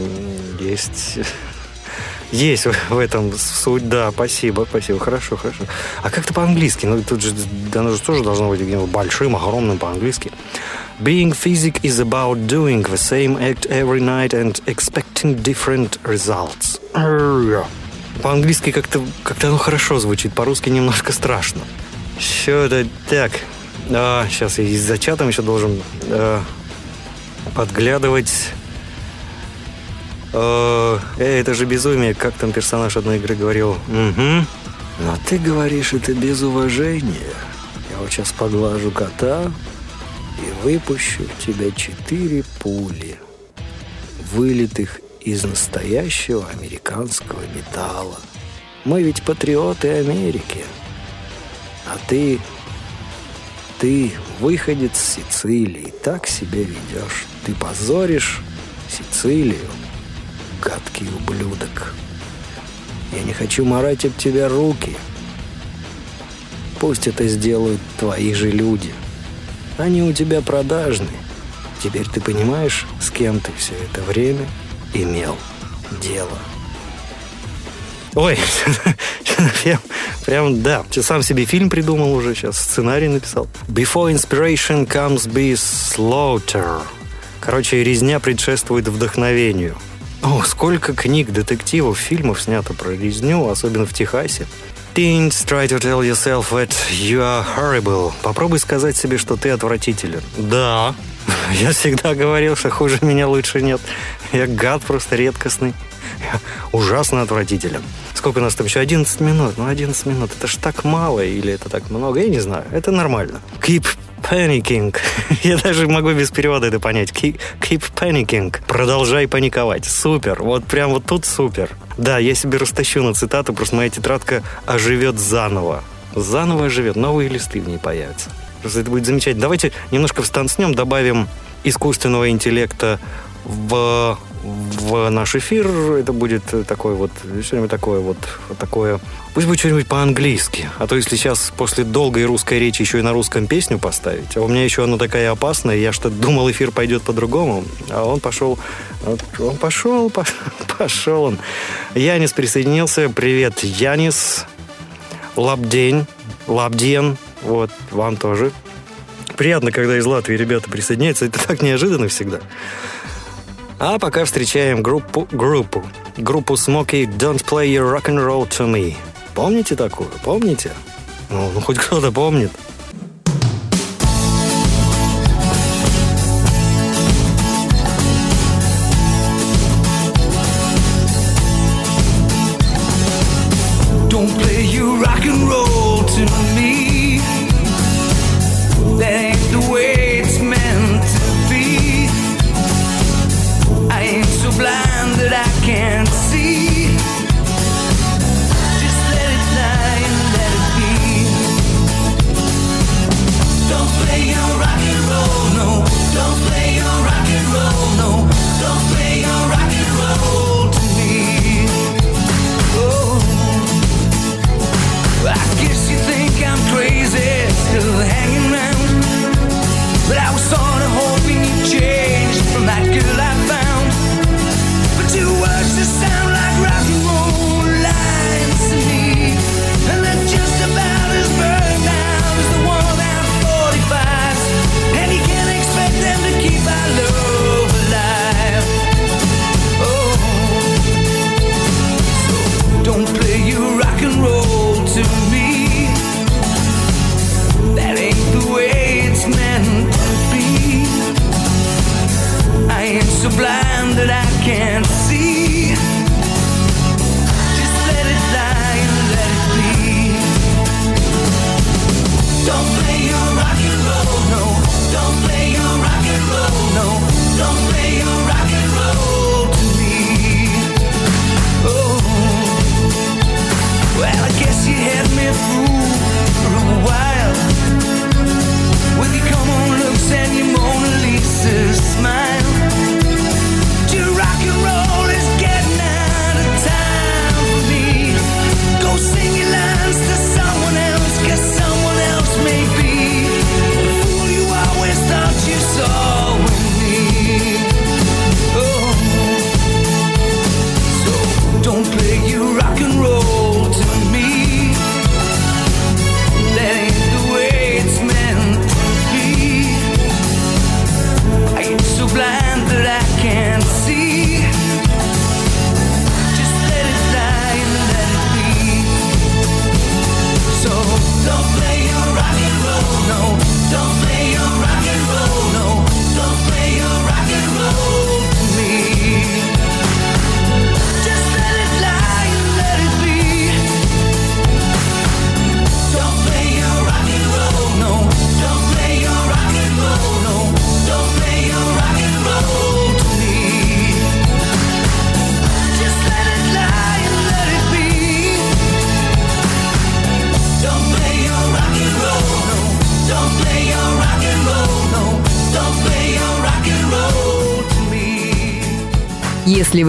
Есть... (laughs) Есть в- этом суть, да, спасибо, спасибо, хорошо, хорошо. А как-то по-английски, ну тут же, да, же тоже должно быть где-нибудь большим, огромным по-английски. Being physic is about doing the same act every night and expecting different results. По-английски как-то как оно хорошо звучит, по-русски немножко страшно. Все это так. А, сейчас я и за чатом еще должен э, подглядывать. Э, э, это же безумие, как там персонаж одной игры говорил. Угу. Но ты говоришь это без уважения. Я вот сейчас поглажу кота и выпущу в тебя четыре пули, вылитых из настоящего американского металла. Мы ведь патриоты Америки. А ты... Ты выходец с Сицилии, так себя ведешь. Ты позоришь Сицилию, гадкий ублюдок. Я не хочу марать об тебя руки. Пусть это сделают твои же люди. Они у тебя продажные. Теперь ты понимаешь, с кем ты все это время имел дело. Ой, (laughs) прям, прям, да. Сам себе фильм придумал уже, сейчас сценарий написал. Before inspiration comes be slaughter. Короче, резня предшествует вдохновению. О, сколько книг, детективов, фильмов снято про резню, особенно в Техасе. Teens try to tell yourself that you are horrible. Попробуй сказать себе, что ты отвратителен. Да. (laughs) Я всегда говорил, что хуже меня лучше нет. Я гад просто редкостный. Я ужасно отвратителен. Сколько у нас там еще? 11 минут. Ну, 11 минут. Это ж так мало или это так много? Я не знаю. Это нормально. Keep panicking. (laughs) Я даже могу без перевода это понять. Keep, panicking. Продолжай паниковать. Супер. Вот прям вот тут супер. Да, я себе растащу на цитату, просто моя тетрадка оживет заново. Заново оживет. Новые листы в ней появятся. Просто это будет замечательно. Давайте немножко встанцнем, добавим искусственного интеллекта в, в наш эфир. Это будет такой вот, что-нибудь такое вот, такое. Пусть будет что-нибудь по-английски. А то если сейчас после долгой русской речи еще и на русском песню поставить, а у меня еще она такая опасная, я что думал, эфир пойдет по-другому, а он пошел, он пошел, (laughs) пошел он. Янис присоединился. Привет, Янис. Лабдень, Лабден, вот, вам тоже. Приятно, когда из Латвии ребята присоединяются. Это так неожиданно всегда. А пока встречаем группу, группу, группу Smokey Don't Play Your Rock and Roll to Me. Помните такую? Помните? Ну, ну хоть кто-то помнит.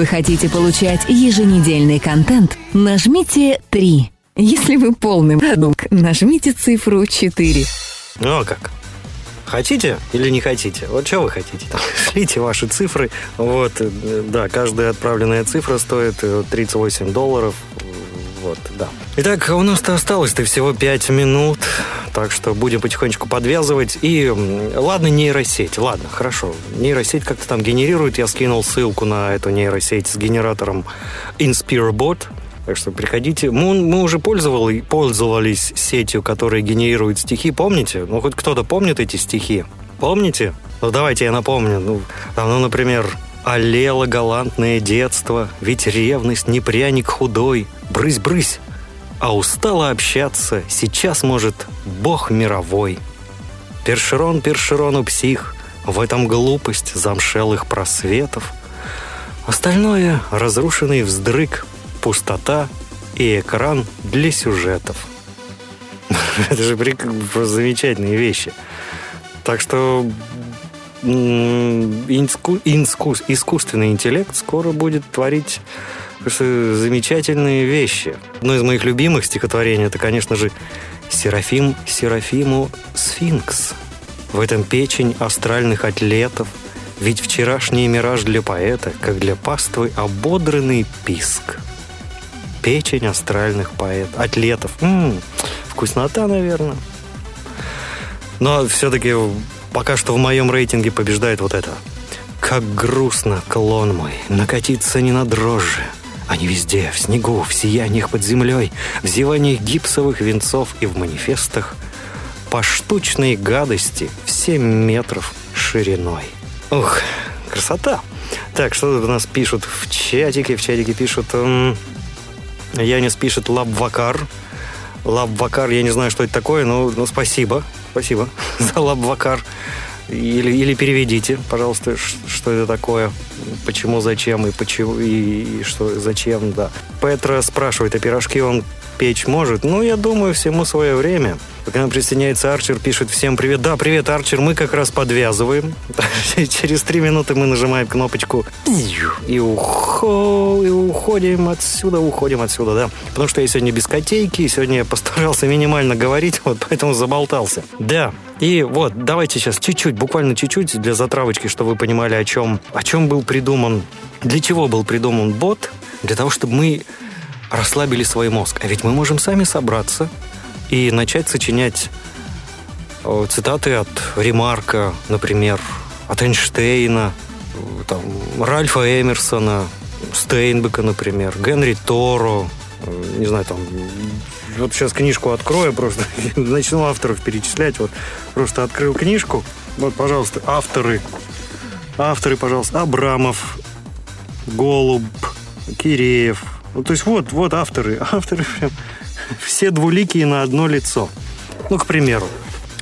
Хотите получать еженедельный контент, нажмите 3. Если вы полный продукт, нажмите цифру 4. Ну а как? Хотите или не хотите? Вот что вы хотите? (laughs) Шлите ваши цифры. Вот, э, да, каждая отправленная цифра стоит э, 38 долларов. Вот, да. Итак, у нас-то осталось-то всего 5 минут, так что будем потихонечку подвязывать. И ладно, нейросеть, ладно, хорошо. Нейросеть как-то там генерирует. Я скинул ссылку на эту нейросеть с генератором InspireBot. Так что приходите. Мы, мы уже пользовали, пользовались сетью, которая генерирует стихи. Помните? Ну, хоть кто-то помнит эти стихи? Помните? Ну, давайте я напомню. Ну, там, ну например, «Аллело галантное детство, ведь ревность не пряник худой, брысь-брысь, а устала общаться, сейчас, может, бог мировой». Першерон Першерону псих, в этом глупость замшелых просветов. Остальное — разрушенный вздрык, пустота и экран для сюжетов. (laughs) Это же замечательные вещи. Так что инску- искусственный интеллект скоро будет творить замечательные вещи. Одно из моих любимых стихотворений это, конечно же, Серафим Серафиму Сфинкс. В этом печень астральных атлетов, ведь вчерашний мираж для поэта, как для паствы, ободранный писк. Печень астральных поэт, атлетов. М, вкуснота, наверное. Но все-таки пока что в моем рейтинге побеждает вот это. Как грустно, клон мой, накатиться не на дрожжи. Они везде, в снегу, в сияниях под землей, в зеваниях гипсовых венцов и в манифестах по штучной гадости в 7 метров шириной. Ух, красота! Так, что тут у нас пишут в чатике? В чатике пишут... эм, Янис пишет Лабвакар. Лабвакар, я не знаю, что это такое, но, но спасибо. Спасибо (laughs) за Лабвакар. Или, или переведите, пожалуйста, что это такое, почему, зачем и почему и, и что, зачем, да. Петра спрашивает, а пирожки он печь может? Ну, я думаю, всему свое время. К нам присоединяется Арчер, пишет всем привет. Да, привет, Арчер, мы как раз подвязываем. (laughs) Через три минуты мы нажимаем кнопочку и, ухо, и уходим отсюда, уходим отсюда, да. Потому что я сегодня без котейки, и сегодня я постарался минимально говорить, вот поэтому заболтался. Да, и вот, давайте сейчас чуть-чуть, буквально чуть-чуть для затравочки, чтобы вы понимали, о чем, о чем был придуман, для чего был придуман бот. Для того, чтобы мы расслабили свой мозг. А ведь мы можем сами собраться и начать сочинять э, цитаты от Ремарка, например, от Эйнштейна, э, там, Ральфа Эмерсона, Стейнбека, например, Генри Торо, э, не знаю, там, вот сейчас книжку открою, просто (laughs) начну авторов перечислять, вот просто открыл книжку, вот, пожалуйста, авторы Авторы, пожалуйста, Абрамов, Голуб, Киреев. Ну, то есть вот, вот авторы. (laughs) Авторы прям все двуликие на одно лицо. Ну, к примеру,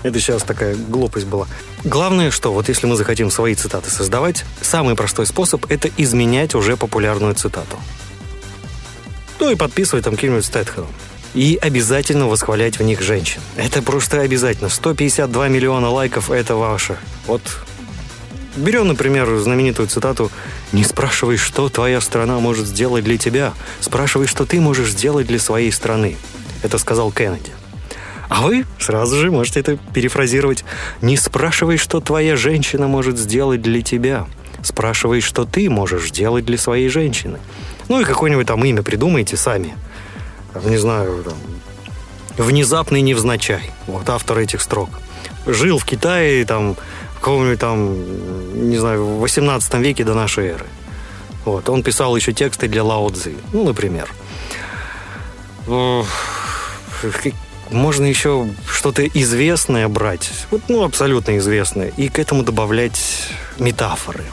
это сейчас такая глупость была. Главное, что вот если мы захотим свои цитаты создавать, самый простой способ – это изменять уже популярную цитату. Ну и подписывать там каким-нибудь Стэтхэм. И обязательно восхвалять в них женщин. Это просто обязательно. 152 миллиона лайков – это ваше. Вот Берем, например, знаменитую цитату «Не спрашивай, что твоя страна может сделать для тебя, спрашивай, что ты можешь сделать для своей страны». Это сказал Кеннеди. А вы сразу же можете это перефразировать «Не спрашивай, что твоя женщина может сделать для тебя, спрашивай, что ты можешь сделать для своей женщины». Ну и какое-нибудь там имя придумайте сами. Не знаю, там, «Внезапный невзначай». Вот автор этих строк. Жил в Китае, там, какого-нибудь там, не знаю, в 18 веке до нашей эры. Вот. Он писал еще тексты для Лао Цзи, ну, например. Можно еще что-то известное брать, вот, ну, абсолютно известное, и к этому добавлять метафоры.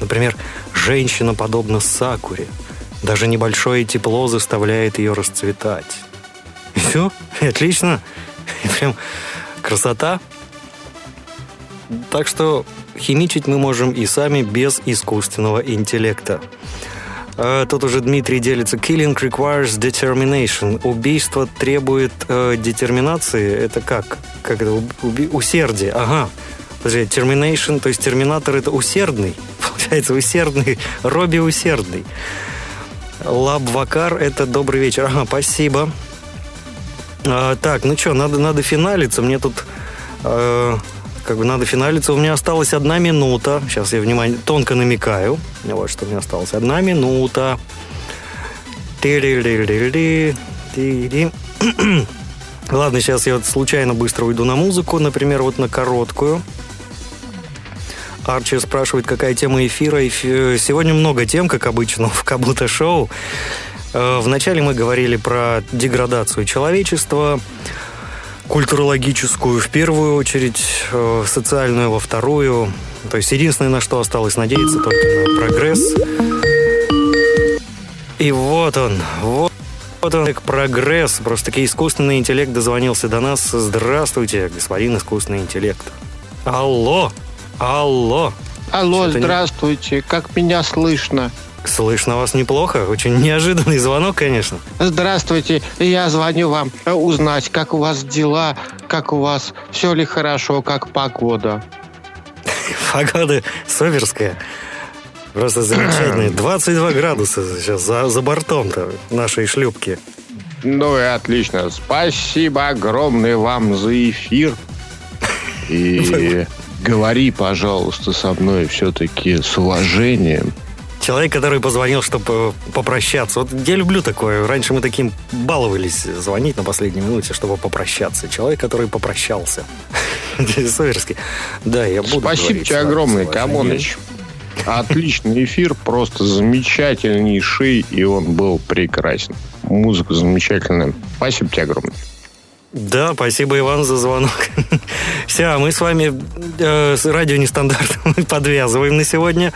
Например, женщина подобна сакуре. Даже небольшое тепло заставляет ее расцветать. Все, отлично. Прям красота. Так что химичить мы можем и сами без искусственного интеллекта. А, тут уже Дмитрий делится. Killing requires determination. Убийство требует э, детерминации. Это как? Как это? Уби- усердие. Ага. Подожди, termination, то есть терминатор это усердный. (laughs) Получается, усердный. Робби усердный. Лабвакар это добрый вечер. Ага, спасибо. А, так, ну что, надо, надо финалиться. Мне тут... Э, как бы надо финалиться. У меня осталась одна минута. Сейчас я внимание тонко намекаю. Вот что у меня осталась одна минута. Ладно, сейчас я вот случайно быстро уйду на музыку, например, вот на короткую. Арчи спрашивает, какая тема эфира. Сегодня много тем, как обычно, (laughs) в Кабута Шоу. Э, Вначале мы говорили про деградацию человечества, культурологическую в первую очередь, э, социальную во вторую. То есть единственное, на что осталось надеяться, только на прогресс. И вот он, вот вот он, прогресс. Просто-таки искусственный интеллект дозвонился до нас. Здравствуйте, господин искусственный интеллект. Алло, алло. Алло, здравствуйте, не... как меня слышно? Слышно вас неплохо. Очень неожиданный звонок, конечно. Здравствуйте. Я звоню вам узнать, как у вас дела, как у вас, все ли хорошо, как погода. (laughs) Погода суперская. Просто замечательная. (clears throat) 22 градуса сейчас за, за бортом-то нашей шлюпки. Ну и отлично. Спасибо огромное вам за эфир. (laughs) И говори, пожалуйста, со мной все-таки с уважением. Человек, который позвонил, чтобы попрощаться. Вот я люблю такое. Раньше мы таким баловались звонить на последней минуте, чтобы попрощаться. Человек, который попрощался. (laughs) Суверский. Да, я буду Спасибо тебе огромное, Камоныч. Отличный эфир, просто замечательнейший, и он был прекрасен. Музыка замечательная. Спасибо тебе огромное. Да, спасибо, Иван, за звонок. (laughs) Все, а мы с вами э, с радио нестандарт (laughs) подвязываем на сегодня.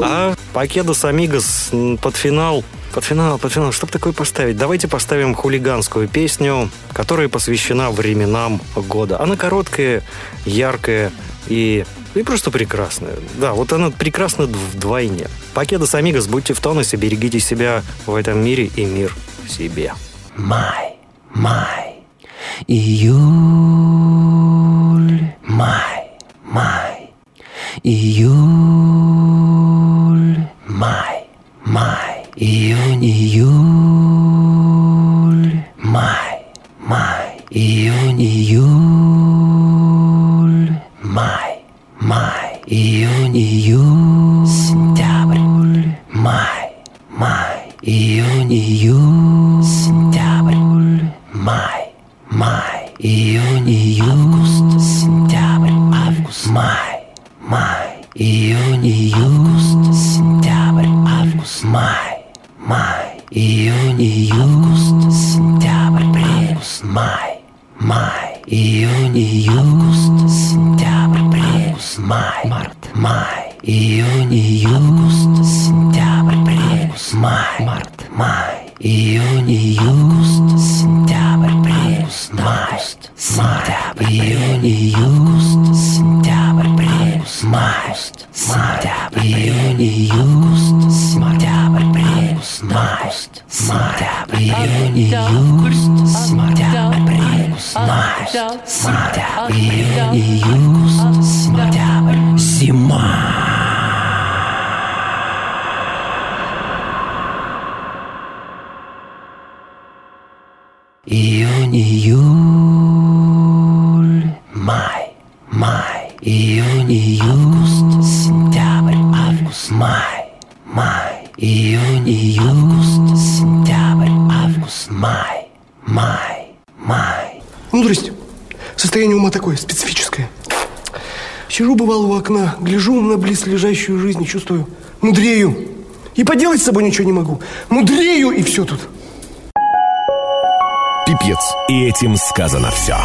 А Покедос Амигос под финал под финал, под финал, что такое поставить? Давайте поставим хулиганскую песню, которая посвящена временам года. Она короткая, яркая и, и просто прекрасная. Да, вот она прекрасна вдвойне. Покеда Амигос, будьте в тонусе, берегите себя в этом мире и мир в себе. Май, май. Июль, май, май, июль, май, май, июнь, июль, май, май, июнь, июль, слежащую жизнь чувствую. Мудрею. И поделать с собой ничего не могу. Мудрею, и все тут. Пипец. И этим сказано все.